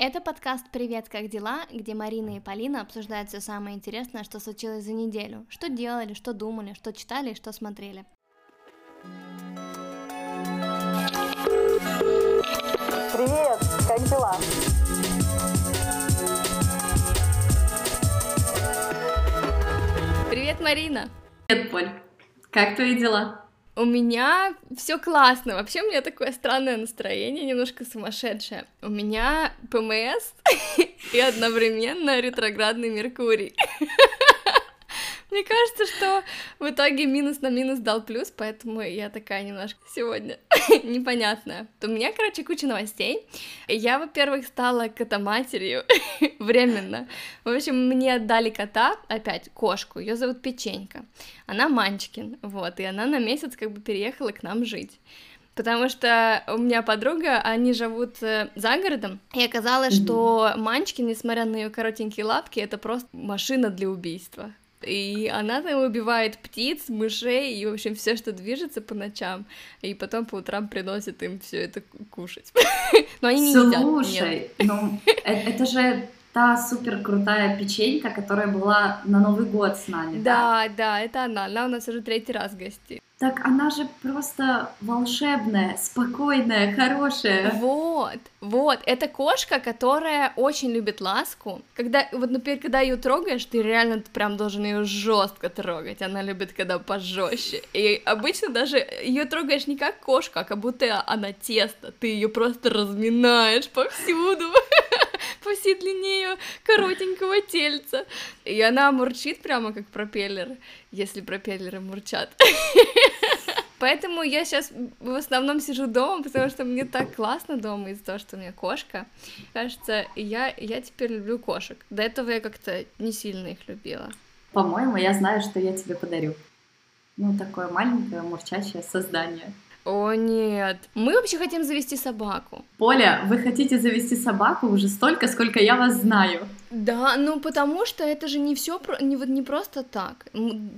Это подкаст «Привет, как дела?», где Марина и Полина обсуждают все самое интересное, что случилось за неделю, что делали, что думали, что читали и что смотрели. Привет, как дела? Привет, Марина! Привет, Поль. Как твои дела? У меня все классно. Вообще у меня такое странное настроение, немножко сумасшедшее. У меня ПМС и одновременно ретроградный Меркурий. Мне кажется, что в итоге минус на минус дал плюс, поэтому я такая немножко сегодня непонятная. У меня, короче, куча новостей. Я, во-первых, стала котоматерью временно. В общем, мне отдали кота, опять кошку, ее зовут Печенька. Она Манчкин, вот, и она на месяц как бы переехала к нам жить потому что у меня подруга, они живут э, за городом, и оказалось, mm-hmm. что Манчкин, несмотря на ее коротенькие лапки, это просто машина для убийства. И она там убивает птиц, мышей и, в общем, все, что движется по ночам. И потом по утрам приносит им все это кушать. Но они не едят. Слушай, ну э, это же та супер крутая печенька, которая была на Новый год с нами. Да, да, да, это она. Она у нас уже третий раз гостит. Так она же просто волшебная, спокойная, хорошая. Вот, вот, это кошка, которая очень любит ласку. Когда, вот, например, когда ее трогаешь, ты реально прям должен ее жестко трогать. Она любит, когда пожестче. И обычно даже ее трогаешь не как кошка, а как будто она тесто. Ты ее просто разминаешь повсюду. по всей длине ее коротенького тельца. И она мурчит прямо как пропеллер, если пропеллеры мурчат. Поэтому я сейчас в основном сижу дома, потому что мне так классно дома из-за того, что у меня кошка. Кажется, я, я теперь люблю кошек. До этого я как-то не сильно их любила. По-моему, я знаю, что я тебе подарю. Ну, такое маленькое мурчащее создание. О нет, мы вообще хотим завести собаку. Поля, вы хотите завести собаку уже столько, сколько я вас знаю. Да, ну потому что это же не все не вот не просто так.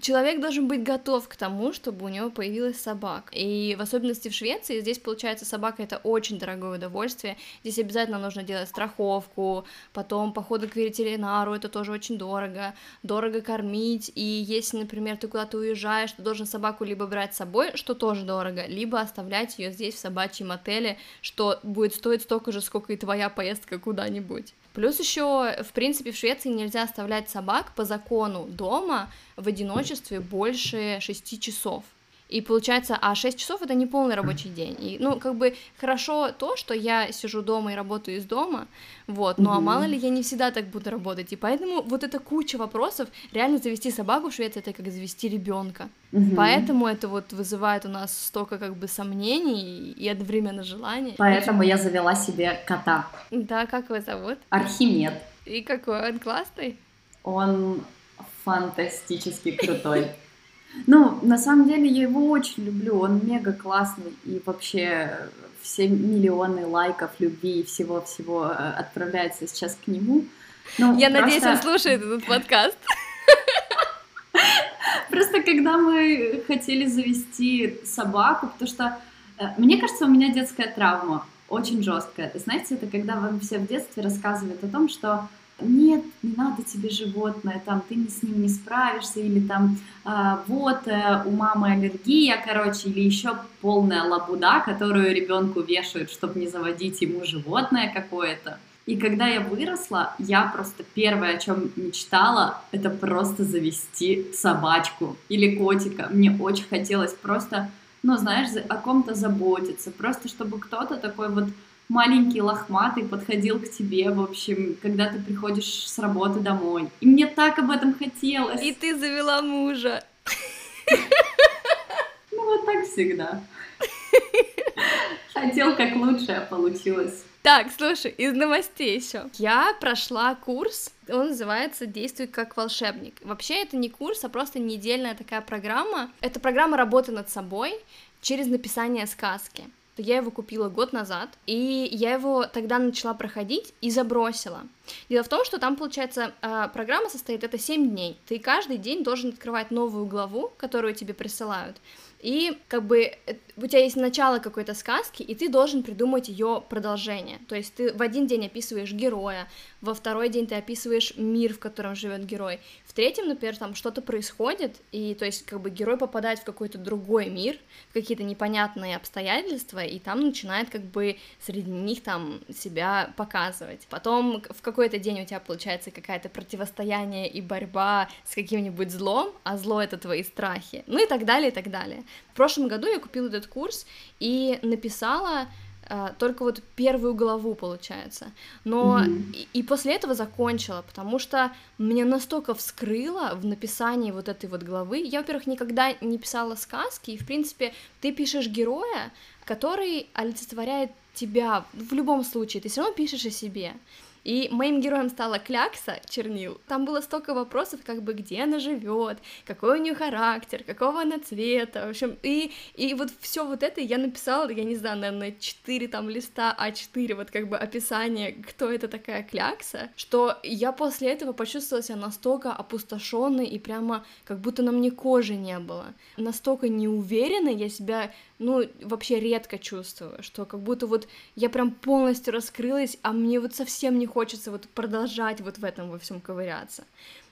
Человек должен быть готов к тому, чтобы у него появилась собака. И в особенности в Швеции здесь получается собака это очень дорогое удовольствие. Здесь обязательно нужно делать страховку, потом походы к ветеринару, это тоже очень дорого. Дорого кормить. И если, например, ты куда-то уезжаешь, ты должен собаку либо брать с собой, что тоже дорого, либо оставлять ее здесь в собачьем отеле, что будет стоить столько же, сколько и твоя поездка куда-нибудь. Плюс еще, в принципе, в Швеции нельзя оставлять собак по закону дома в одиночестве больше 6 часов. И получается, а 6 часов это не полный рабочий день. И, ну, как бы хорошо то, что я сижу дома и работаю из дома, вот, ну, а мало ли я не всегда так буду работать. И поэтому вот эта куча вопросов, реально завести собаку в Швеции, это как завести ребенка. Mm-hmm. Поэтому это вот вызывает у нас столько как бы сомнений и одновременно желаний. Поэтому я завела себе кота. Да, как его зовут? Архимед. И какой он классный? Он фантастически крутой. Ну, на самом деле я его очень люблю, он мега классный, и вообще все миллионы лайков, любви и всего-всего э, отправляются сейчас к нему. Ну, я просто... надеюсь, он слушает этот подкаст. Просто когда мы хотели завести собаку, потому что, э, мне кажется, у меня детская травма очень жесткая. Знаете, это когда вам все в детстве рассказывают о том, что нет, не надо тебе животное, там, ты с ним не справишься, или там, э, вот, э, у мамы аллергия, короче, или еще полная лабуда, которую ребенку вешают, чтобы не заводить ему животное какое-то. И когда я выросла, я просто первое, о чем мечтала, это просто завести собачку или котика. Мне очень хотелось просто, ну, знаешь, о ком-то заботиться, просто чтобы кто-то такой вот маленький лохматый подходил к тебе, в общем, когда ты приходишь с работы домой. И мне так об этом хотелось. И ты завела мужа. Ну вот так всегда. Хотел как лучше, а получилось. Так, слушай, из новостей еще. Я прошла курс, он называется «Действуй как волшебник». Вообще это не курс, а просто недельная такая программа. Это программа работы над собой через написание сказки я его купила год назад, и я его тогда начала проходить и забросила. Дело в том, что там, получается, а, программа состоит, это 7 дней. Ты каждый день должен открывать новую главу, которую тебе присылают, И как бы э, у тебя есть начало какой-то сказки, и ты должен придумать ее продолжение. То есть ты в один день описываешь героя, во второй день ты описываешь мир, в котором живет герой, в третьем, например, там что-то происходит, и то есть как бы герой попадает в какой-то другой мир, в какие-то непонятные обстоятельства, и там начинает как бы среди них там себя показывать. Потом в какой-то день у тебя получается какая-то противостояние и борьба с каким-нибудь злом, а зло это твои страхи, ну и так далее, и так далее. В прошлом году я купила этот курс и написала Uh, только вот первую главу, получается. Но mm-hmm. и, и после этого закончила, потому что меня настолько вскрыло в написании вот этой вот главы. Я, во-первых, никогда не писала сказки, и, в принципе, ты пишешь героя, который олицетворяет тебя в любом случае, ты все равно пишешь о себе. И моим героем стала Клякса Чернил. Там было столько вопросов, как бы где она живет, какой у нее характер, какого она цвета, в общем, и, и вот все вот это я написала, я не знаю, наверное, 4 там листа А4, вот как бы описание, кто это такая Клякса, что я после этого почувствовала себя настолько опустошенной и прямо как будто на мне кожи не было. Настолько неуверенной я себя ну, вообще редко чувствую, что как будто вот я прям полностью раскрылась, а мне вот совсем не хочется вот продолжать вот в этом во всем ковыряться.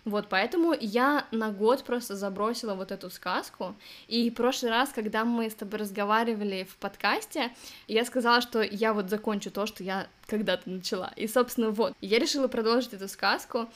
Вот, поэтому я на год просто забросила вот эту сказку, и в прошлый раз, когда мы с тобой разговаривали в подкасте, я сказала, что я вот закончу то, что я когда-то начала, и, собственно, вот, я решила продолжить эту сказку,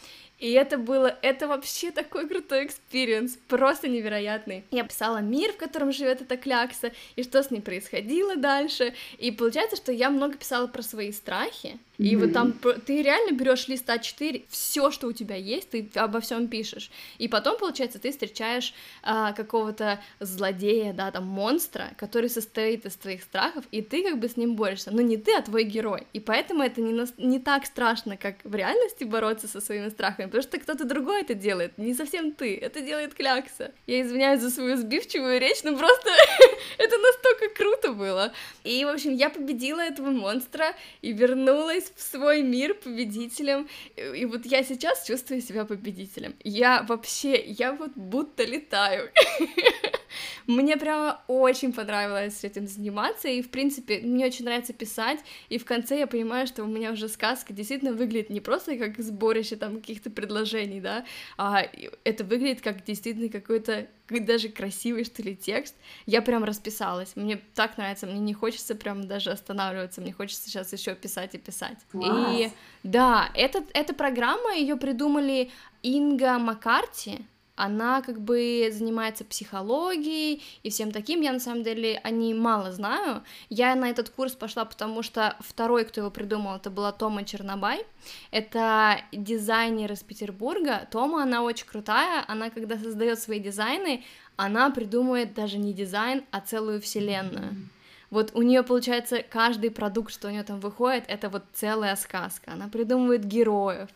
и это было, это вообще такой крутой experience, просто невероятный. Я писала мир, в котором живет эта клякса, и что с ней происходило дальше. И получается, что я много писала про свои страхи. И mm-hmm. вот там ты реально берешь лист А4, все, что у тебя есть, ты обо всем пишешь. И потом, получается, ты встречаешь а, какого-то злодея, да, там монстра, который состоит из твоих страхов, и ты как бы с ним борешься. Но не ты, а твой герой. И поэтому это не, на... не так страшно, как в реальности бороться со своими страхами потому что кто-то другой это делает, не совсем ты, это делает Клякса. Я извиняюсь за свою сбивчивую речь, но просто это настолько круто было. И, в общем, я победила этого монстра и вернулась в свой мир победителем, и вот я сейчас чувствую себя победителем. Я вообще, я вот будто летаю. Мне прямо очень понравилось этим заниматься, и, в принципе, мне очень нравится писать, и в конце я понимаю, что у меня уже сказка действительно выглядит не просто как сборище там каких-то предложений, да, а это выглядит как действительно какой-то даже красивый, что ли, текст. Я прям расписалась. Мне так нравится, мне не хочется прям даже останавливаться, мне хочется сейчас еще писать и писать. Класс. И да, этот, эта программа, ее придумали Инга Маккарти, она как бы занимается психологией и всем таким. Я на самом деле о ней мало знаю. Я на этот курс пошла, потому что второй, кто его придумал, это была Тома Чернобай. Это дизайнер из Петербурга. Тома, она очень крутая. Она, когда создает свои дизайны, она придумывает даже не дизайн, а целую вселенную. Вот у нее получается каждый продукт, что у нее там выходит, это вот целая сказка. Она придумывает героев,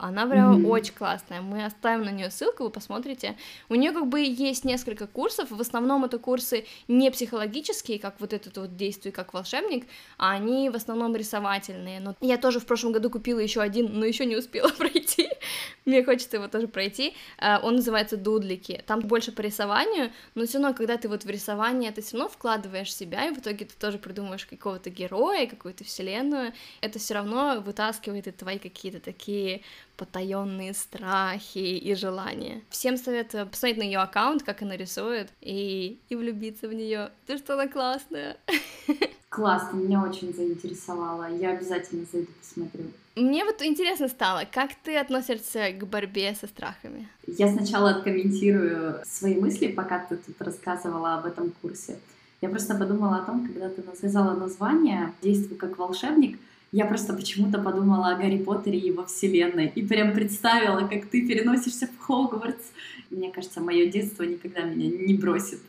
она прям mm-hmm. очень классная. Мы оставим на нее ссылку, вы посмотрите. У нее как бы есть несколько курсов. В основном это курсы не психологические, как вот этот вот действие как волшебник, а они в основном рисовательные. Но я тоже в прошлом году купила еще один, но еще не успела пройти. Мне хочется его тоже пройти. А, он называется Дудлики. Там больше по рисованию, но все равно, когда ты вот в рисование, ты все равно вкладываешь себя, и в итоге ты тоже придумываешь какого-то героя, какую-то вселенную. Это все равно вытаскивает и твои какие-то такие потаенные страхи и желания. Всем советую посмотреть на ее аккаунт, как она рисует, и, и влюбиться в нее. Ты что она классная. Классно, меня очень заинтересовало. Я обязательно зайду посмотрю. Мне вот интересно стало, как ты относишься к борьбе со страхами? Я сначала откомментирую свои мысли, пока ты тут рассказывала об этом курсе. Я просто подумала о том, когда ты сказала название «Действуй как волшебник», я просто почему-то подумала о Гарри Поттере и его вселенной. И прям представила, как ты переносишься в Хогвартс. Мне кажется, мое детство никогда меня не бросит.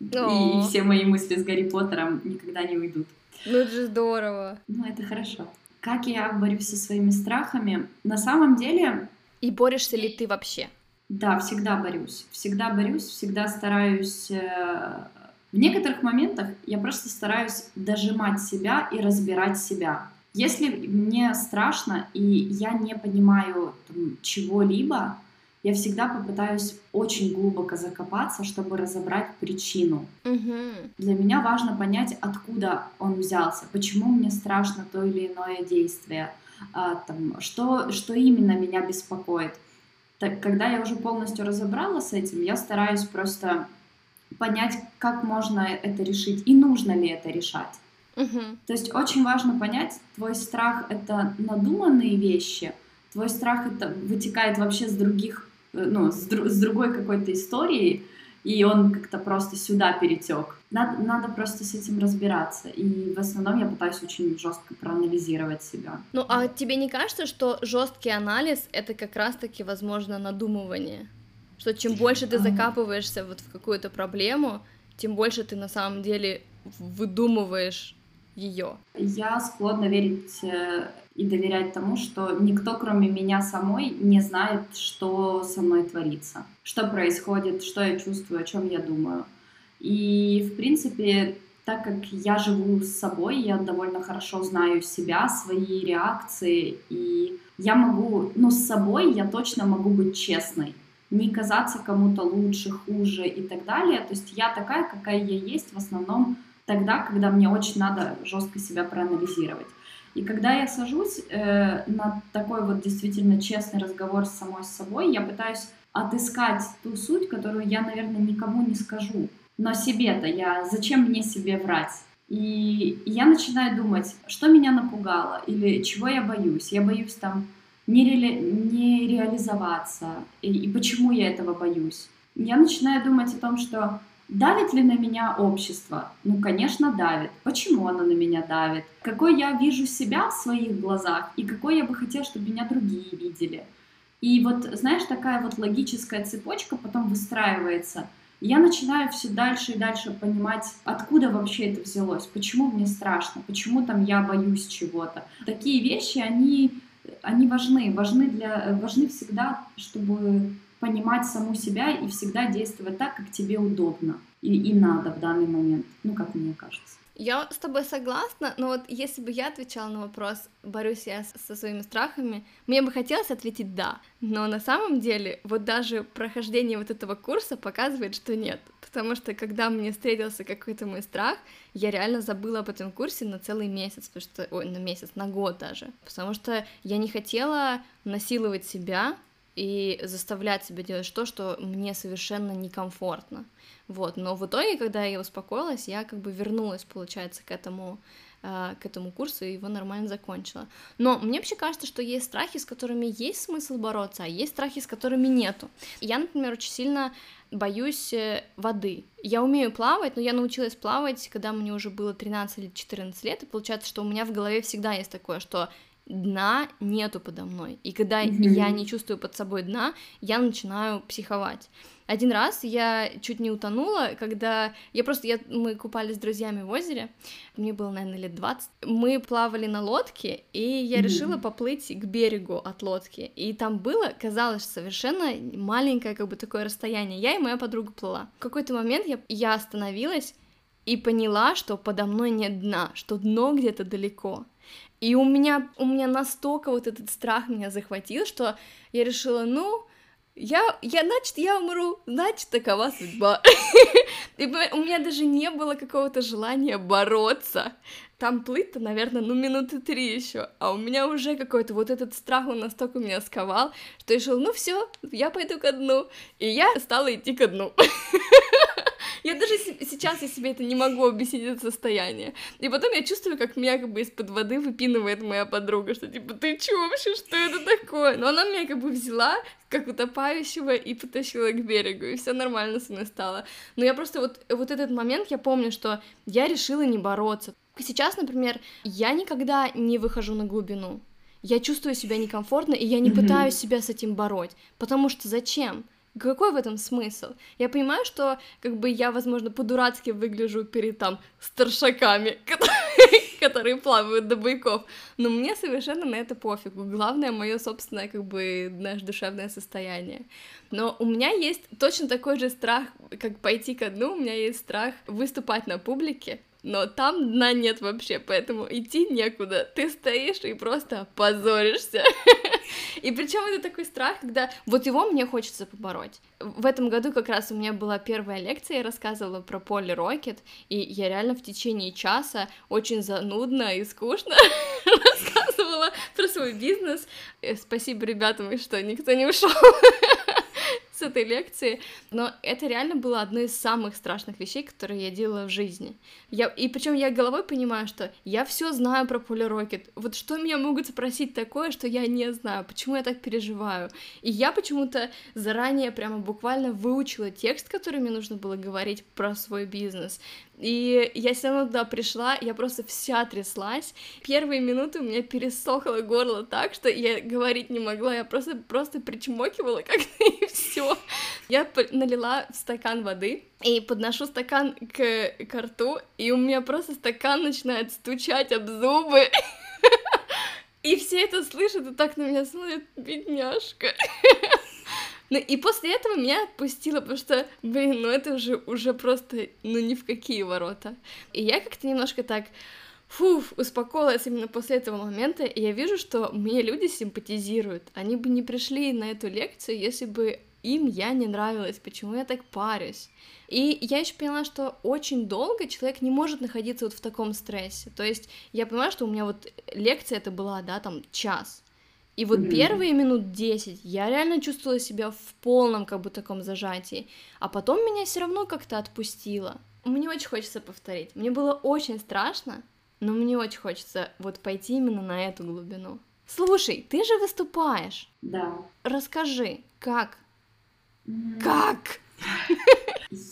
И все мои мысли с Гарри Поттером никогда не уйдут. Ну это же здорово. Ну это хорошо. Как я борюсь со своими страхами? На самом деле... И борешься ли ты вообще? Да, всегда борюсь. Всегда борюсь, всегда стараюсь... Э, в некоторых моментах я просто стараюсь дожимать себя и разбирать себя. Если мне страшно и я не понимаю чего-либо, я всегда попытаюсь очень глубоко закопаться, чтобы разобрать причину. Угу. Для меня важно понять, откуда он взялся, почему мне страшно то или иное действие, а, там, что, что именно меня беспокоит. Так, когда я уже полностью разобралась с этим, я стараюсь просто понять, как можно это решить и нужно ли это решать. Угу. То есть очень важно понять, твой страх это надуманные вещи, твой страх это вытекает вообще с других, ну, с, дру, с другой какой-то истории, и он как-то просто сюда перетек. Надо, надо просто с этим разбираться. И в основном я пытаюсь очень жестко проанализировать себя. Ну, а тебе не кажется, что жесткий анализ это как раз-таки, возможно, надумывание? Что чем больше ты закапываешься вот в какую-то проблему, тем больше ты на самом деле выдумываешь ее. Я склонна верить э, и доверять тому, что никто, кроме меня самой, не знает, что со мной творится, что происходит, что я чувствую, о чем я думаю. И, в принципе, так как я живу с собой, я довольно хорошо знаю себя, свои реакции, и я могу, ну, с собой я точно могу быть честной не казаться кому-то лучше, хуже и так далее. То есть я такая, какая я есть в основном тогда, когда мне очень надо жестко себя проанализировать. И когда я сажусь э, на такой вот действительно честный разговор с самой собой, я пытаюсь отыскать ту суть, которую я, наверное, никому не скажу. Но себе-то я... Зачем мне себе врать? И я начинаю думать, что меня напугало или чего я боюсь. Я боюсь там не, ре, не реализоваться, и, и почему я этого боюсь. Я начинаю думать о том, что давит ли на меня общество? Ну, конечно, давит. Почему оно на меня давит? Какой я вижу себя в своих глазах, и какой я бы хотела, чтобы меня другие видели. И вот, знаешь, такая вот логическая цепочка потом выстраивается. Я начинаю все дальше и дальше понимать, откуда вообще это взялось, почему мне страшно, почему там я боюсь чего-то. Такие вещи, они они важны, важны, для, важны всегда, чтобы понимать саму себя и всегда действовать так, как тебе удобно и, и надо в данный момент, ну, как мне кажется. Я с тобой согласна, но вот если бы я отвечала на вопрос, борюсь я со своими страхами, мне бы хотелось ответить «да», но на самом деле вот даже прохождение вот этого курса показывает, что нет, потому что когда мне встретился какой-то мой страх, я реально забыла об этом курсе на целый месяц, потому что, ой, на месяц, на год даже, потому что я не хотела насиловать себя и заставлять себя делать то, что мне совершенно некомфортно. Вот, но в итоге, когда я успокоилась, я как бы вернулась, получается, к этому э, к этому курсу и его нормально закончила. Но мне вообще кажется, что есть страхи, с которыми есть смысл бороться, а есть страхи, с которыми нету. Я, например, очень сильно боюсь э, воды. Я умею плавать, но я научилась плавать, когда мне уже было 13 или 14 лет, и получается, что у меня в голове всегда есть такое, что дна нету подо мной. И когда mm-hmm. я не чувствую под собой дна, я начинаю психовать. Один раз я чуть не утонула, когда я просто, я, мы купались с друзьями в озере, мне было, наверное, лет 20, мы плавали на лодке, и я mm-hmm. решила поплыть к берегу от лодки, и там было, казалось, совершенно маленькое как бы такое расстояние, я и моя подруга плыла. В какой-то момент я, я остановилась и поняла, что подо мной нет дна, что дно где-то далеко. И у меня, у меня настолько вот этот страх меня захватил, что я решила, ну, я, я, значит, я умру, значит, такова судьба. И у меня даже не было какого-то желания бороться. Там плыть-то, наверное, ну минуты три еще, а у меня уже какой-то вот этот страх, он настолько меня сковал, что я решила, ну все, я пойду ко дну. И я стала идти ко дну. Я даже сейчас я себе это не могу объяснить, это состояние. И потом я чувствую, как меня как бы из-под воды выпинывает моя подруга, что типа, ты чё вообще, что это такое? Но она меня как бы взяла, как утопающего, и потащила к берегу, и все нормально со мной стало. Но я просто вот, вот этот момент, я помню, что я решила не бороться. Сейчас, например, я никогда не выхожу на глубину. Я чувствую себя некомфортно, и я не mm-hmm. пытаюсь себя с этим бороть. Потому что зачем? Какой в этом смысл? Я понимаю, что как бы я, возможно, по-дурацки выгляжу перед там старшаками, которые, плавают до бойков, но мне совершенно на это пофигу. Главное мое собственное, как бы, наше душевное состояние. Но у меня есть точно такой же страх, как пойти ко дну, у меня есть страх выступать на публике, но там дна нет вообще, поэтому идти некуда. Ты стоишь и просто позоришься. И причем это такой страх, когда вот его мне хочется побороть. В этом году как раз у меня была первая лекция, я рассказывала про Поли Рокет, и я реально в течение часа очень занудно и скучно рассказывала про свой бизнес. Э, спасибо ребятам, что никто не ушел с этой лекции, но это реально было одно из самых страшных вещей, которые я делала в жизни. Я, и причем я головой понимаю, что я все знаю про Полирокет. Вот что меня могут спросить такое, что я не знаю, почему я так переживаю. И я почему-то заранее прямо буквально выучила текст, который мне нужно было говорить про свой бизнес. И я все равно туда пришла, я просто вся тряслась. Первые минуты у меня пересохло горло так, что я говорить не могла, я просто, просто причмокивала как-то и все. Я налила в стакан воды и подношу стакан к, к рту, и у меня просто стакан начинает стучать об зубы. И все это слышат и так на меня смотрят, бедняжка. Ну и после этого меня отпустило, потому что, блин, ну это уже, уже просто, ну ни в какие ворота. И я как-то немножко так, фуф, успокоилась именно после этого момента, и я вижу, что мне люди симпатизируют. Они бы не пришли на эту лекцию, если бы им я не нравилась, почему я так парюсь. И я еще поняла, что очень долго человек не может находиться вот в таком стрессе. То есть я понимаю, что у меня вот лекция это была, да, там час. И вот mm-hmm. первые минут 10 я реально чувствовала себя в полном как бы таком зажатии, а потом меня все равно как-то отпустило. Мне очень хочется повторить. Мне было очень страшно, но мне очень хочется вот пойти именно на эту глубину. Слушай, ты же выступаешь. Да. Расскажи, как? Mm. Как?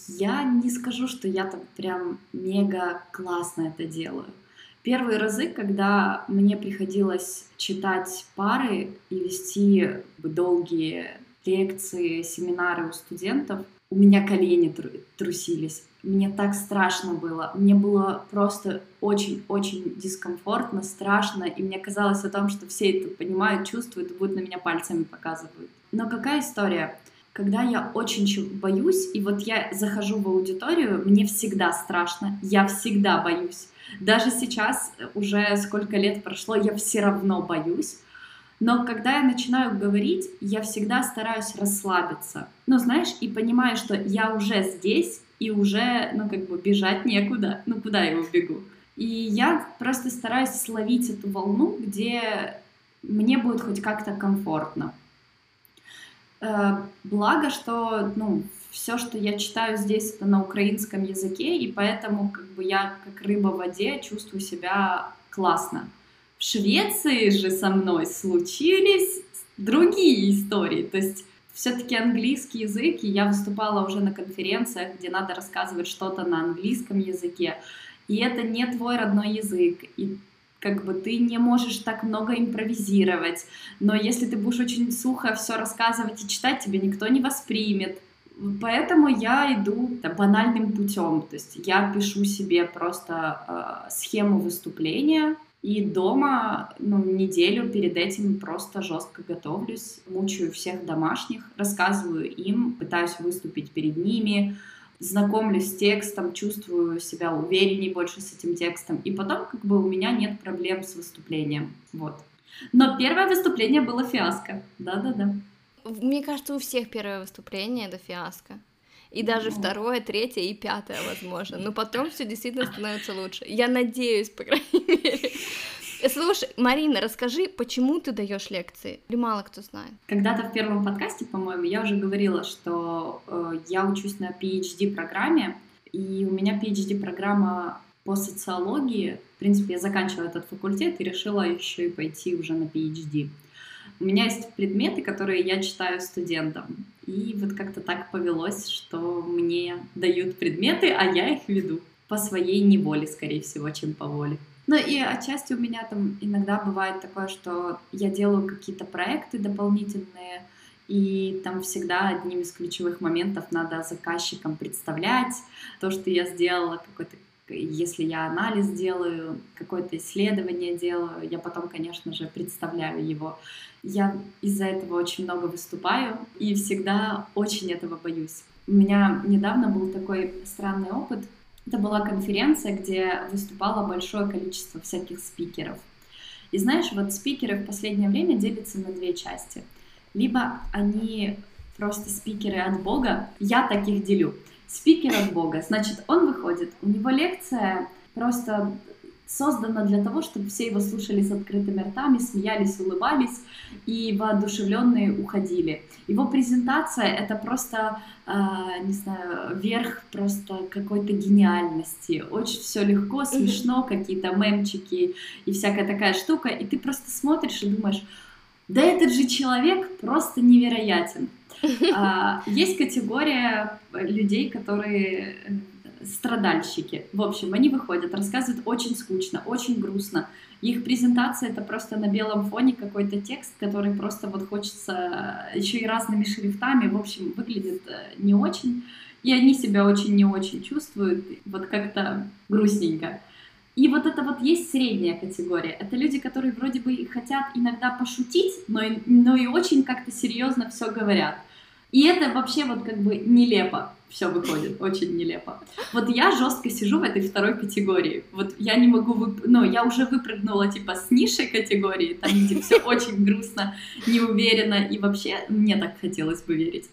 Я не скажу, что я так прям мега классно это делаю. Первые разы, когда мне приходилось читать пары и вести долгие лекции, семинары у студентов, у меня колени трусились. Мне так страшно было. Мне было просто очень-очень дискомфортно, страшно, и мне казалось о том, что все это понимают, чувствуют будут на меня пальцами показывают. Но какая история? Когда я очень боюсь, и вот я захожу в аудиторию, мне всегда страшно, я всегда боюсь. Даже сейчас, э, уже сколько лет прошло, я все равно боюсь. Но когда я начинаю говорить, я всегда стараюсь расслабиться. Ну, знаешь, и понимаю, что я уже здесь, и уже, ну, как бы бежать некуда. Ну, куда я убегу? И я просто стараюсь словить эту волну, где мне будет хоть как-то комфортно. Э, благо, что, ну, все, что я читаю здесь, это на украинском языке, и поэтому как бы я как рыба в воде чувствую себя классно. В Швеции же со мной случились другие истории, то есть все-таки английский язык, и я выступала уже на конференциях, где надо рассказывать что-то на английском языке, и это не твой родной язык, и как бы ты не можешь так много импровизировать, но если ты будешь очень сухо все рассказывать и читать, тебя никто не воспримет. Поэтому я иду да, банальным путем. То есть я пишу себе просто э, схему выступления, и дома ну, неделю перед этим просто жестко готовлюсь, мучаю всех домашних, рассказываю им, пытаюсь выступить перед ними, знакомлюсь с текстом, чувствую себя увереннее больше с этим текстом, и потом как бы у меня нет проблем с выступлением. Вот. Но первое выступление было фиаско. Да-да-да. Мне кажется, у всех первое выступление это фиаско. И даже ну. второе, третье и пятое, возможно. Но потом все действительно становится лучше. Я надеюсь, по крайней мере. Слушай, Марина, расскажи, почему ты даешь лекции? Или мало кто знает? Когда-то в первом подкасте, по-моему, я уже говорила, что э, я учусь на PhD-программе, и у меня PhD-программа по социологии. В принципе, я заканчивала этот факультет и решила еще и пойти уже на PhD. У меня есть предметы, которые я читаю студентам. И вот как-то так повелось, что мне дают предметы, а я их веду по своей неволе, скорее всего, чем по воле. Ну и отчасти у меня там иногда бывает такое, что я делаю какие-то проекты дополнительные, и там всегда одним из ключевых моментов надо заказчикам представлять то, что я сделала, какой-то если я анализ делаю, какое-то исследование делаю, я потом, конечно же, представляю его. Я из-за этого очень много выступаю и всегда очень этого боюсь. У меня недавно был такой странный опыт. Это была конференция, где выступало большое количество всяких спикеров. И знаешь, вот спикеры в последнее время делятся на две части. Либо они просто спикеры от Бога, я таких делю. Спикер от Бога, значит, он выходит, у него лекция просто создана для того, чтобы все его слушали с открытыми ртами, смеялись, улыбались и воодушевленные уходили. Его презентация это просто, э, не знаю, верх просто какой-то гениальности. Очень все легко, смешно, какие-то мемчики и всякая такая штука. И ты просто смотришь и думаешь, да этот же человек просто невероятен. А, есть категория людей, которые страдальщики. В общем, они выходят, рассказывают очень скучно, очень грустно. Их презентация это просто на белом фоне какой-то текст, который просто вот хочется еще и разными шрифтами. В общем, выглядит э, не очень. И они себя очень не очень чувствуют, вот как-то грустненько. И вот это вот есть средняя категория. Это люди, которые вроде бы хотят иногда пошутить, но, но и очень как-то серьезно все говорят. И это вообще вот как бы нелепо все выходит, очень нелепо. Вот я жестко сижу в этой второй категории. Вот я не могу, вып... ну, я уже выпрыгнула типа с низшей категории, там, где все очень грустно, неуверенно, и вообще мне так хотелось бы верить.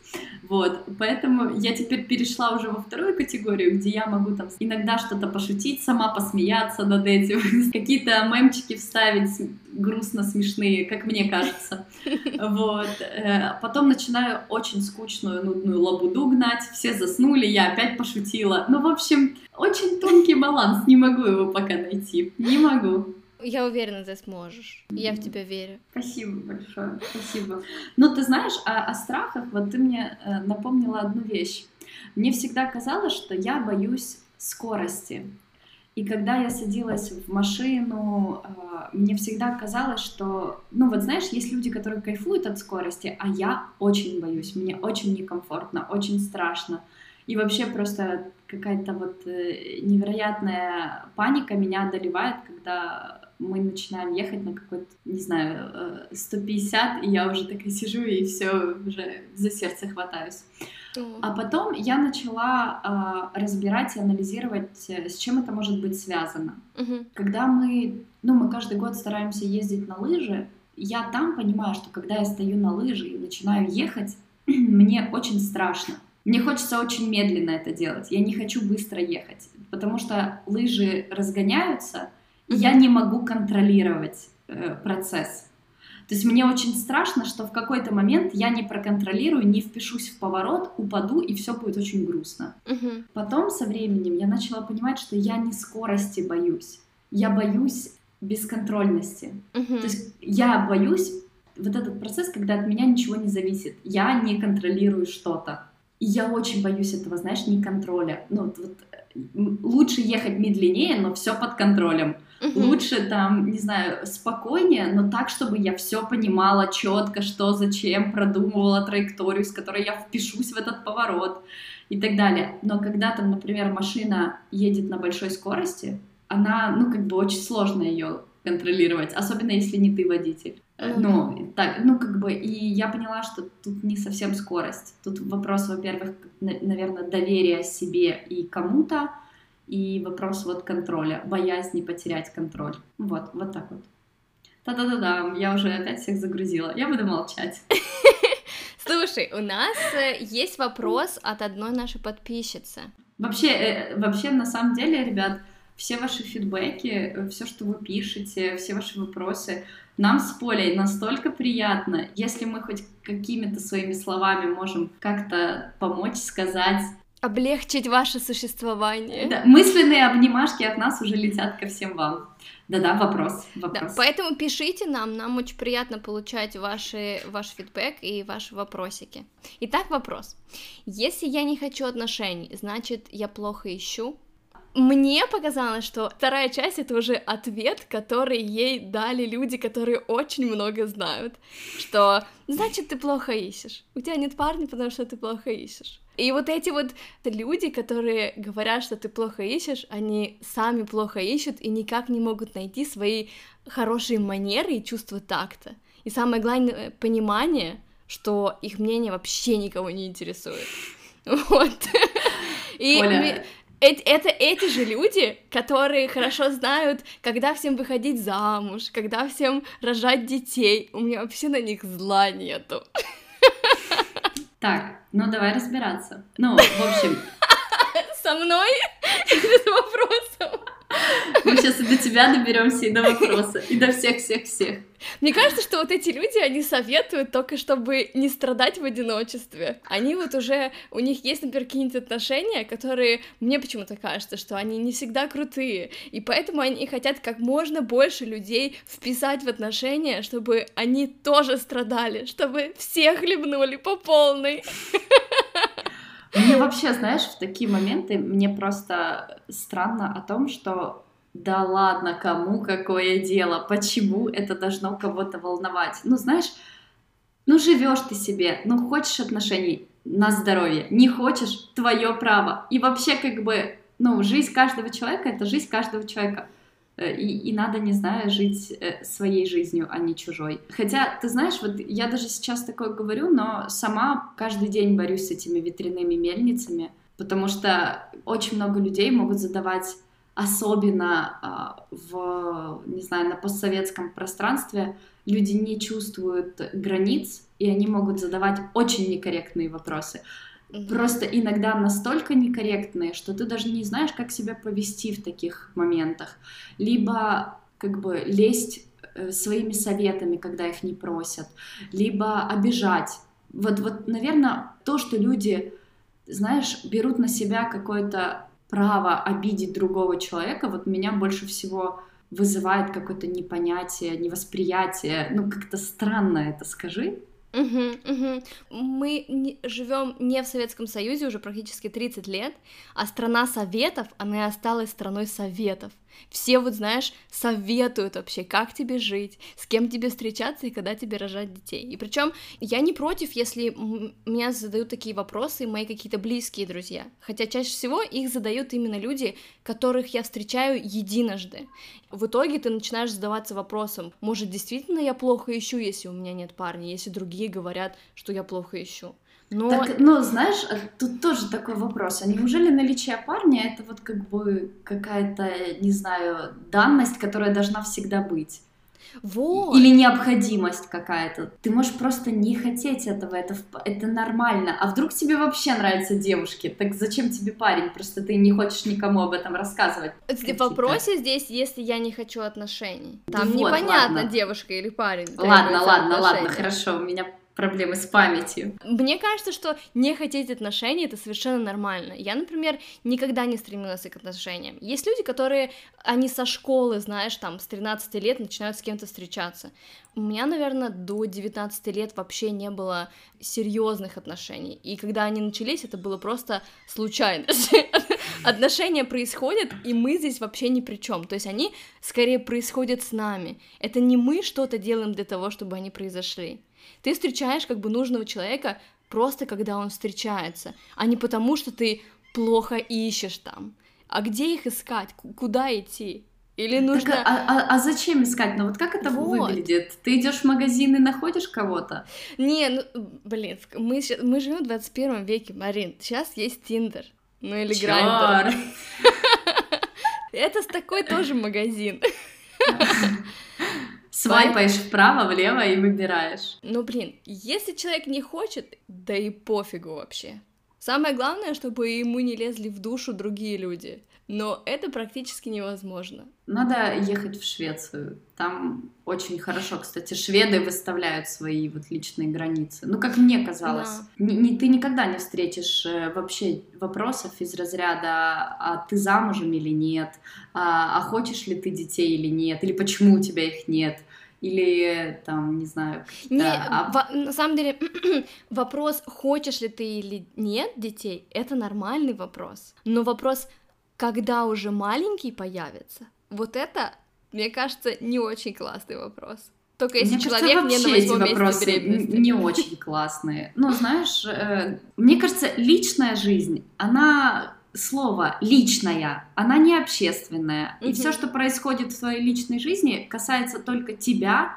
Вот, поэтому я теперь перешла уже во вторую категорию, где я могу там иногда что-то пошутить, сама посмеяться над этим, какие-то мемчики вставить грустно смешные, как мне кажется. Вот. Э, потом начинаю очень скучную, нудную лабуду гнать, все заснули, я опять пошутила. Ну, в общем, очень тонкий баланс, не могу его пока найти, не могу. Я уверена, ты сможешь. Я в тебя верю. Спасибо большое, спасибо. Ну, ты знаешь, о, о страхах, вот ты мне э, напомнила одну вещь. Мне всегда казалось, что я боюсь скорости. И когда я садилась в машину, а, мне всегда казалось, что, ну вот знаешь, есть люди, которые кайфуют от скорости, а я очень боюсь, мне очень некомфортно, очень страшно. И вообще просто какая-то вот э, невероятная паника меня одолевает, когда мы начинаем ехать на какой-то, не знаю, 150, э, и я уже такая сижу и все уже за сердце хватаюсь. А потом я начала э, разбирать и анализировать, э, с чем это может быть связано. Угу. Когда мы, ну, мы каждый год стараемся ездить на лыжи, я там понимаю, что когда я стою на лыжи и начинаю ехать, мне очень страшно. Мне хочется очень медленно это делать. Я не хочу быстро ехать, потому что лыжи разгоняются, и я не могу контролировать э, процесс. То есть мне очень страшно, что в какой-то момент я не проконтролирую, не впишусь в поворот, упаду, и все будет очень грустно. Угу. Потом со временем я начала понимать, что я не скорости боюсь, я боюсь бесконтрольности. Угу. То есть я боюсь вот этот процесс, когда от меня ничего не зависит, я не контролирую что-то. И я очень боюсь этого, знаешь, не контроля. Ну, вот, вот лучше ехать медленнее, но все под контролем. Угу. Лучше там, не знаю, спокойнее, но так, чтобы я все понимала четко, что, зачем, продумывала траекторию, с которой я впишусь в этот поворот и так далее. Но когда там, например, машина едет на большой скорости, она, ну, как бы очень сложно ее контролировать, особенно если не ты водитель. Ну, ну, так, ну, как бы, и я поняла, что тут не совсем скорость. Тут вопрос, во-первых, наверное, доверия себе и кому-то, и вопрос вот контроля, боязни потерять контроль. Вот, вот так вот. Та-да-да-да, я уже опять всех загрузила. Я буду молчать. Слушай, у нас э, есть вопрос от одной нашей подписчицы. Вообще, э, вообще, на самом деле, ребят, все ваши фидбэки, э, все, что вы пишете, все ваши вопросы, нам с Полей настолько приятно, если мы хоть какими-то своими словами можем как-то помочь сказать, облегчить ваше существование. Да, мысленные обнимашки от нас уже летят ко всем вам. Да-да, вопрос. вопрос. Да, поэтому пишите нам, нам очень приятно получать ваши, ваш фидбэк и ваши вопросики. Итак, вопрос. Если я не хочу отношений, значит, я плохо ищу? Мне показалось, что вторая часть это уже ответ, который ей дали люди, которые очень много знают, что значит ты плохо ищешь. У тебя нет парня, потому что ты плохо ищешь. И вот эти вот люди, которые говорят, что ты плохо ищешь, они сами плохо ищут и никак не могут найти свои хорошие манеры и чувство такта. И самое главное понимание, что их мнение вообще никого не интересует. Вот. И это, это эти же люди, которые хорошо знают, когда всем выходить замуж, когда всем рожать детей. У меня вообще на них зла нету. Так, ну давай разбираться. Ну, в общем... Со мной? Без вопросов. Мы сейчас и до тебя доберемся, и до вопроса, и до всех-всех-всех. Мне кажется, что вот эти люди, они советуют только, чтобы не страдать в одиночестве. Они вот уже, у них есть, например, какие-нибудь отношения, которые, мне почему-то кажется, что они не всегда крутые, и поэтому они хотят как можно больше людей вписать в отношения, чтобы они тоже страдали, чтобы все хлебнули по полной. Мне вообще, знаешь, в такие моменты мне просто странно о том, что да ладно, кому какое дело, почему это должно кого-то волновать. Ну, знаешь, ну живешь ты себе, ну хочешь отношений на здоровье, не хочешь, твое право. И вообще как бы, ну, жизнь каждого человека — это жизнь каждого человека. Э, и, и надо, не знаю, жить э, своей жизнью, а не чужой. Хотя, ты знаешь, вот я даже сейчас такое говорю, но сама каждый день борюсь с этими ветряными мельницами, потому что очень много людей могут задавать особенно а, в, не знаю, на постсоветском пространстве люди не чувствуют границ, и они могут задавать очень некорректные вопросы. Просто иногда настолько некорректные, что ты даже не знаешь, как себя повести в таких моментах. Либо как бы лезть э, своими советами, когда их не просят, либо обижать. Вот, вот, наверное, то, что люди, знаешь, берут на себя какое-то право обидеть другого человека, вот меня больше всего вызывает какое-то непонятие, невосприятие. Ну, как-то странно это скажи. Угу, угу. Мы живем не в Советском Союзе уже практически 30 лет, а страна Советов, она и осталась страной Советов. Все вот, знаешь, советуют вообще, как тебе жить, с кем тебе встречаться и когда тебе рожать детей. И причем я не против, если меня задают такие вопросы мои какие-то близкие друзья. Хотя чаще всего их задают именно люди, которых я встречаю единожды. В итоге ты начинаешь задаваться вопросом, может, действительно я плохо ищу, если у меня нет парня, если другие говорят, что я плохо ищу. Но... Так, ну, знаешь, э, тут тоже такой вопрос. А неужели наличие парня это вот как бы какая-то, не знаю, данность, которая должна всегда быть? Вот. Или необходимость какая-то. Ты можешь просто не хотеть этого, это, это нормально. А вдруг тебе вообще нравятся девушки? Так зачем тебе парень? Просто ты не хочешь никому об этом рассказывать. В вопросе здесь, если я не хочу отношений. Там вот, непонятно, ладно. девушка или парень. Ладно, ладно, ладно, хорошо. У меня проблемы с памятью. Мне кажется, что не хотеть отношений это совершенно нормально. Я, например, никогда не стремилась к отношениям. Есть люди, которые, они со школы, знаешь, там, с 13 лет начинают с кем-то встречаться. У меня, наверное, до 19 лет вообще не было серьезных отношений. И когда они начались, это было просто случайность. Отношения происходят, и мы здесь вообще ни при чем. То есть они скорее происходят с нами. Это не мы что-то делаем для того, чтобы они произошли. Ты встречаешь как бы нужного человека просто когда он встречается, а не потому, что ты плохо ищешь там. А где их искать? Куда идти? Или нужно... Так, а, а, а зачем искать? Ну вот как это вот. выглядит? Ты идешь в магазин и находишь кого-то? Не, ну, блин, мы, мы живем в 21 веке, Марин. Сейчас есть Tinder. Ну или Grindr. Это такой тоже магазин. Свайпаешь вправо, влево и выбираешь. Ну, блин, если человек не хочет, да и пофигу вообще. Самое главное, чтобы ему не лезли в душу другие люди но это практически невозможно. Надо ехать в Швецию. Там очень хорошо, кстати, шведы выставляют свои вот личные границы. Ну, как мне казалось. Да. Не, не, ты никогда не встретишь э, вообще вопросов из разряда «а ты замужем или нет?», «а, а хочешь ли ты детей или нет?», или «почему у тебя их нет?», или там, не знаю. Не, а... в, на самом деле вопрос, хочешь ли ты или нет детей, это нормальный вопрос. Но вопрос, когда уже маленький появится, вот это, мне кажется, не очень классный вопрос. Только если мне человек кажется, не на месяце беременности. Не очень классные. Ну, знаешь, э, мне кажется, личная жизнь, она слово личная, она не общественная. И все, что происходит в твоей личной жизни, касается только тебя,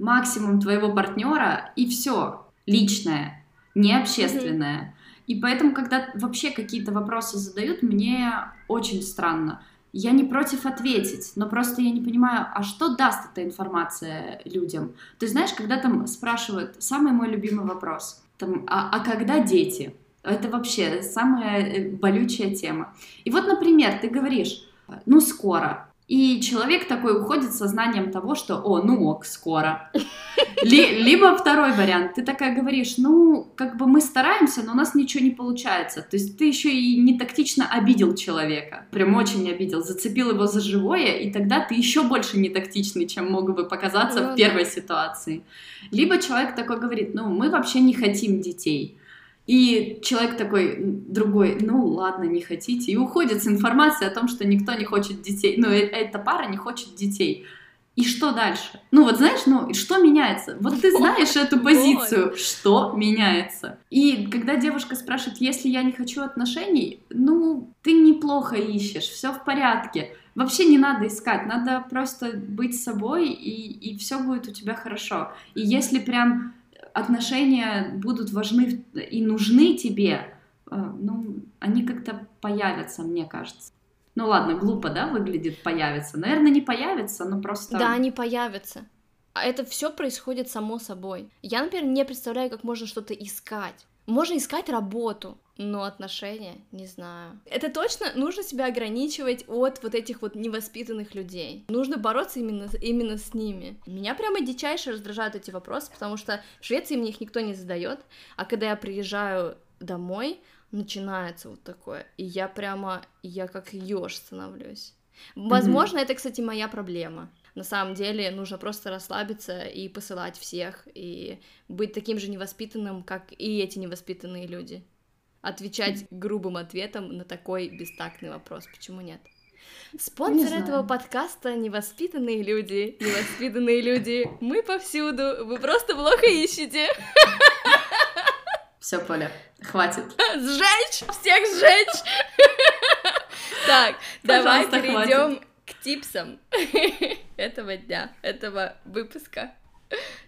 максимум твоего партнера, и все личное, не общественное. И поэтому, когда вообще какие-то вопросы задают, мне очень странно. Я не против ответить, но просто я не понимаю, а что даст эта информация людям? Ты знаешь, когда там спрашивают, самый мой любимый вопрос, там, а, а когда дети? Это вообще самая э, болючая тема. И вот, например, ты говоришь, ну скоро, и человек такой уходит с сознанием того, что, о, ну ок, скоро. Либо второй вариант, ты такая говоришь, ну, как бы мы стараемся, но у нас ничего не получается. То есть ты еще и не тактично обидел человека, прям очень обидел, зацепил его за живое, и тогда ты еще больше не тактичный, чем мог бы показаться ну, в первой да. ситуации. Либо человек такой говорит, ну, мы вообще не хотим детей. И человек такой, другой, ну ладно, не хотите, и уходит с информацией о том, что никто не хочет детей, ну э, эта пара не хочет детей. И что дальше? Ну вот знаешь, ну что меняется? Вот ты знаешь эту позицию, что меняется. И когда девушка спрашивает, если я не хочу отношений, ну ты неплохо ищешь, все в порядке. Вообще не надо искать, надо просто быть собой, и, и все будет у тебя хорошо. И если прям отношения будут важны и нужны тебе, э, ну, они как-то появятся, мне кажется. Ну ладно, глупо, да, выглядит появится. Наверное, не появится, но просто... Да, они появятся. А это все происходит само собой. Я, например, не представляю, как можно что-то искать. Можно искать работу, но отношения, не знаю. Это точно нужно себя ограничивать от вот этих вот невоспитанных людей. Нужно бороться именно, именно с ними. Меня прямо дичайше раздражают эти вопросы, потому что в Швеции мне их никто не задает, а когда я приезжаю домой, начинается вот такое, и я прямо, я как еж становлюсь. Возможно, mm-hmm. это, кстати, моя проблема. На самом деле нужно просто расслабиться и посылать всех, и быть таким же невоспитанным, как и эти невоспитанные люди отвечать грубым ответом на такой бестактный вопрос. Почему нет? Спонсор не этого подкаста невоспитанные люди. Невоспитанные люди. Мы повсюду. Вы просто плохо ищете. Все, Поля, хватит. Сжечь! Всех сжечь! Так, давай перейдем к типсам этого дня, этого выпуска.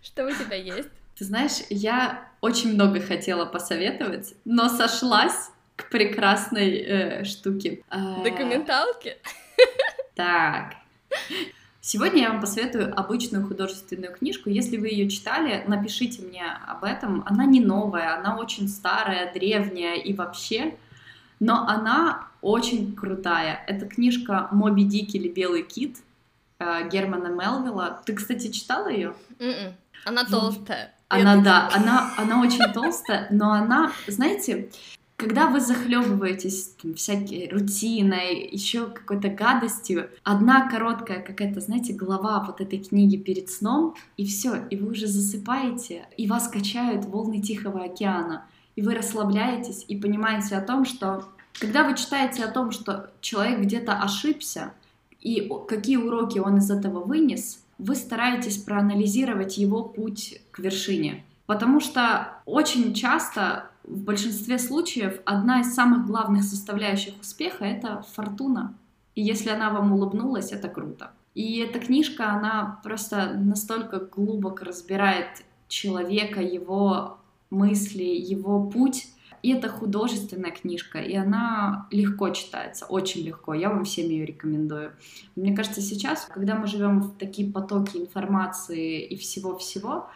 Что у тебя есть? Ты знаешь, я очень много хотела посоветовать, но сошлась к прекрасной э, штуке. А, Документалки? Так. Сегодня я вам посоветую обычную художественную книжку. Если вы ее читали, напишите мне об этом. Она не новая, она очень старая, древняя и вообще, но она очень крутая. Это книжка «Моби Дик» или «Белый кит» э, Германа Мелвилла. Ты, кстати, читала ее? М-м. Она толстая. Она, да, она, она очень толстая, но она, знаете, когда вы захлебываетесь там, всякой рутиной, еще какой-то гадостью, одна короткая какая-то, знаете, глава вот этой книги перед сном, и все, и вы уже засыпаете, и вас качают волны Тихого океана, и вы расслабляетесь и понимаете о том, что когда вы читаете о том, что человек где-то ошибся, и какие уроки он из этого вынес, вы стараетесь проанализировать его путь к вершине. Потому что очень часто, в большинстве случаев, одна из самых главных составляющих успеха — это фортуна. И если она вам улыбнулась, это круто. И эта книжка, она просто настолько глубоко разбирает человека, его мысли, его путь, и это художественная книжка, и она легко читается, очень легко. Я вам всем ее рекомендую. Мне кажется, сейчас, когда мы живем в такие потоки информации и всего-всего,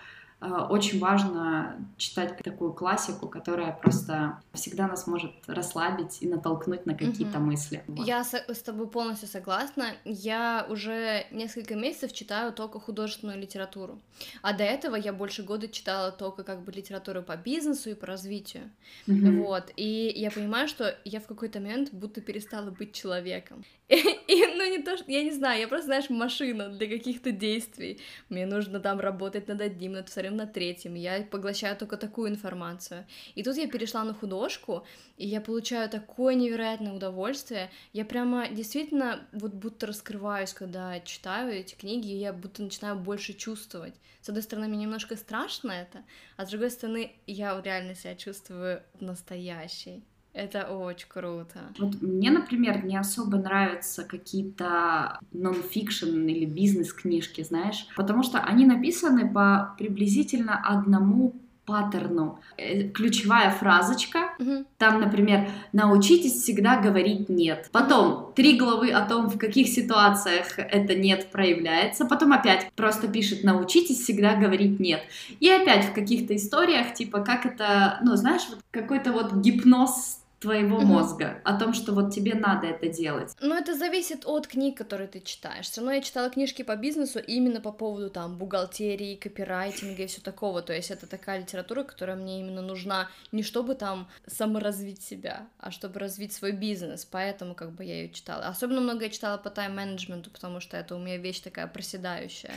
очень важно читать такую классику, которая просто всегда нас может расслабить и натолкнуть на какие-то угу. мысли. Я с, с тобой полностью согласна. Я уже несколько месяцев читаю только художественную литературу, а до этого я больше года читала только как бы литературу по бизнесу и по развитию. Угу. Вот, и я понимаю, что я в какой-то момент будто перестала быть человеком. И, ну, не то, что, я не знаю, я просто, знаешь, машина для каких-то действий. Мне нужно там работать над одним, над вторым, над третьим. Я поглощаю только такую информацию. И тут я перешла на художку, и я получаю такое невероятное удовольствие. Я прямо действительно вот будто раскрываюсь, когда читаю эти книги, и я будто начинаю больше чувствовать. С одной стороны, мне немножко страшно это, а с другой стороны, я реально себя чувствую настоящей. Это очень круто. Вот мне, например, не особо нравятся какие-то нон-фикшн или бизнес-книжки, знаешь, потому что они написаны по приблизительно одному паттерну. Э, ключевая фразочка, Мгм. там, например, научитесь всегда говорить нет. Потом три главы о том, в каких ситуациях это нет проявляется. Потом опять просто пишет научитесь всегда говорить нет. И опять в каких-то историях, типа, как это, ну, знаешь, вот какой-то вот гипноз твоего Мгм. мозга о том, что вот тебе надо это делать. Ну, это зависит от книг, которые ты читаешь. Все равно я читала книжки по бизнесу именно по поводу там бухгалтерии, копирайтинга и все такого. То есть это такая литература, которая мне именно нужна не чтобы там саморазвить себя, а чтобы развить свой бизнес. Поэтому как бы я ее читала. Особенно много я читала по тайм-менеджменту, потому что это у меня вещь такая проседающая.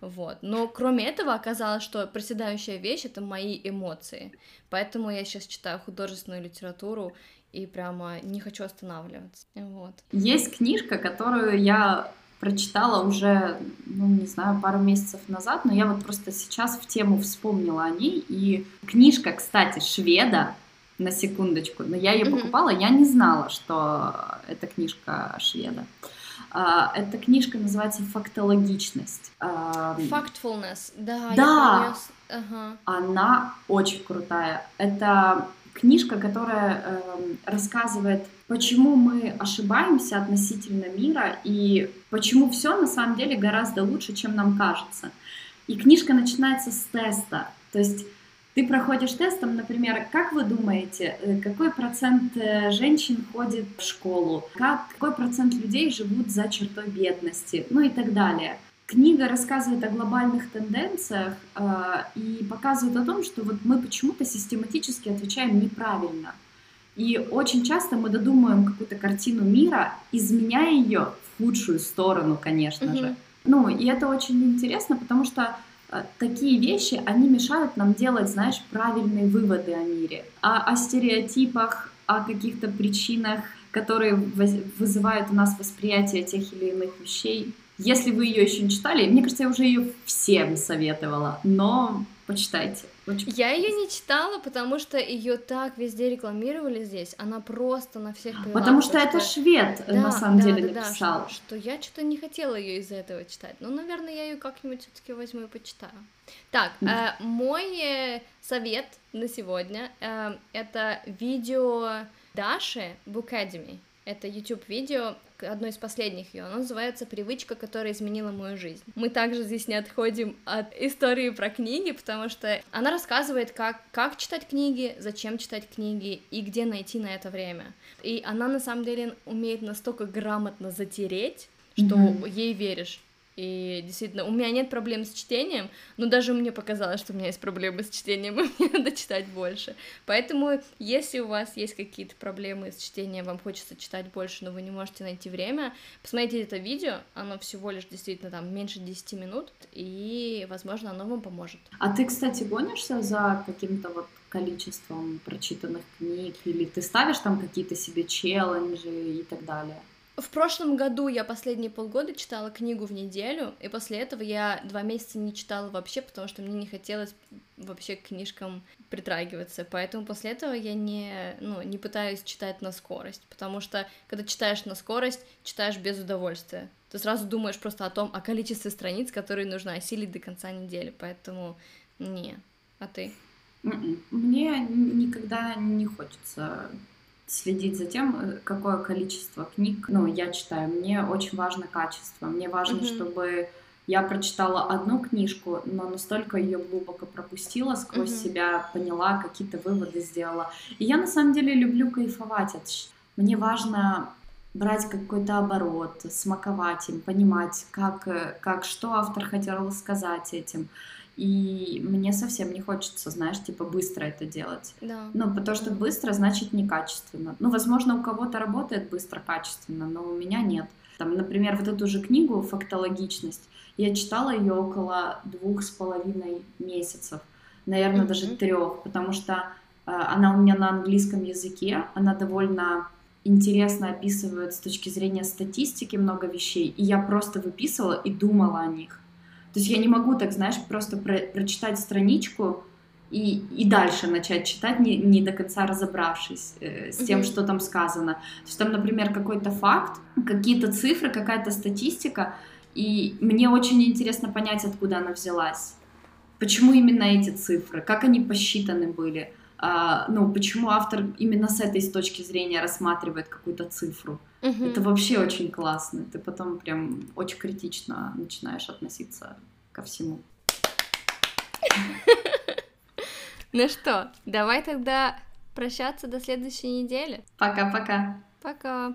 Вот. Но кроме этого оказалось, что проседающая вещь это мои эмоции. Поэтому я сейчас читаю художественную литературу и прямо не хочу останавливаться. Вот. Есть книжка, которую я прочитала уже, ну, не знаю, пару месяцев назад, но я вот просто сейчас в тему вспомнила о ней. И книжка, кстати, шведа, на секундочку, но я ее покупала, я не знала, что это книжка шведа. А, Эта книжка называется «Фактологичность». А, Factfulness, да. я Да. Ага. Она очень крутая. Это книжка, которая эм, рассказывает, почему мы ошибаемся относительно мира и почему все на самом деле гораздо лучше, чем нам кажется. И книжка начинается с теста. То есть ты проходишь тестом, например, как вы думаете, э, какой процент э, женщин ходит в школу, как, какой процент людей живут за чертой бедности, ну и так далее. Книга рассказывает о глобальных тенденциях э, и показывает о том, что вот мы почему-то систематически отвечаем неправильно. И очень часто мы додумываем какую-то картину мира, изменяя ее в худшую сторону, конечно Мгм. же. Ну, и это очень интересно, потому что такие вещи, они мешают нам делать, знаешь, правильные выводы о мире, о, о стереотипах, о каких-то причинах, которые вызывают у нас восприятие тех или иных вещей. Если вы ее еще не читали, мне кажется, я уже ее всем советовала, но почитайте. Очень Я ее не читала, потому что ее так везде рекламировали здесь. Она просто на всех появлялась. Потому что это швед э, Да, на самом да, деле да, да, написал. что, что я что-то не хотела ее из-за этого читать. Ну, наверное, я ее как-нибудь все-таки возьму и почитаю. Так, э, мой э, совет на сегодня э, это видео Даши Букадеми. Это YouTube-видео, к- одно из последних ее. Оно называется «Привычка, которая изменила мою жизнь». Мы также здесь не отходим от истории про книги, потому что она рассказывает, как, как читать книги, зачем читать книги и где найти на это время. И она на самом деле умеет настолько грамотно затереть, что Мгм. ей веришь. И действительно, у меня нет проблем с чтением, но даже мне показалось, что у меня есть проблемы с чтением, и мне надо читать больше. Поэтому, если у вас есть какие-то проблемы с чтением, вам хочется читать больше, но вы не можете найти время, посмотрите это видео, оно всего лишь действительно там меньше 10 минут, и, возможно, оно вам поможет. А ты, кстати, гонишься за каким-то вот количеством прочитанных книг, или ты ставишь там какие-то себе челленджи и так далее? В прошлом году я последние полгода читала книгу в неделю, и после этого я два месяца не читала вообще, потому что мне не хотелось вообще к книжкам притрагиваться. Поэтому после этого я не, ну, не пытаюсь читать на скорость, потому что когда читаешь на скорость, читаешь без удовольствия. Ты сразу думаешь просто о том, о количестве страниц, которые нужно осилить до конца недели, поэтому не. А ты? М-м. Мне никогда не хочется следить за тем, э, какое количество книг, ну, я читаю. Мне очень важно качество. Мне важно, Мгм. чтобы я прочитала одну книжку, но настолько ее глубоко пропустила сквозь Мгм. себя, поняла, какие-то выводы сделала. И я на самом деле люблю кайфовать от Мне важно брать какой-то оборот, смаковать им, понимать, как, э, как что автор хотел сказать этим. И мне совсем не хочется, знаешь, типа быстро это делать. Да. Ну, потому что быстро значит некачественно. Ну, возможно, у кого-то работает быстро качественно, но у меня нет. Там, например, вот эту же книгу «Фактологичность», я читала ее около двух с половиной месяцев, наверное, Мгм. даже трех, потому что э, она у меня на английском языке, она довольно интересно описывает с точки зрения статистики много вещей, и я просто выписывала и думала о них. То есть я не могу так, знаешь, просто про- прочитать страничку и, и дальше начать читать, не, не до конца разобравшись э, с тем, Мгм. что там сказано. То есть там, например, какой-то факт, какие-то цифры, какая-то статистика, и мне очень интересно понять, откуда она взялась. почему именно эти цифры, как они посчитаны были, ну, почему автор именно с этой с точки зрения рассматривает какую-то цифру. Мгм. Это вообще очень классно. Ты потом прям очень критично начинаешь относиться ко всему. Ну что, давай тогда прощаться до следующей недели. Пока-пока. Пока.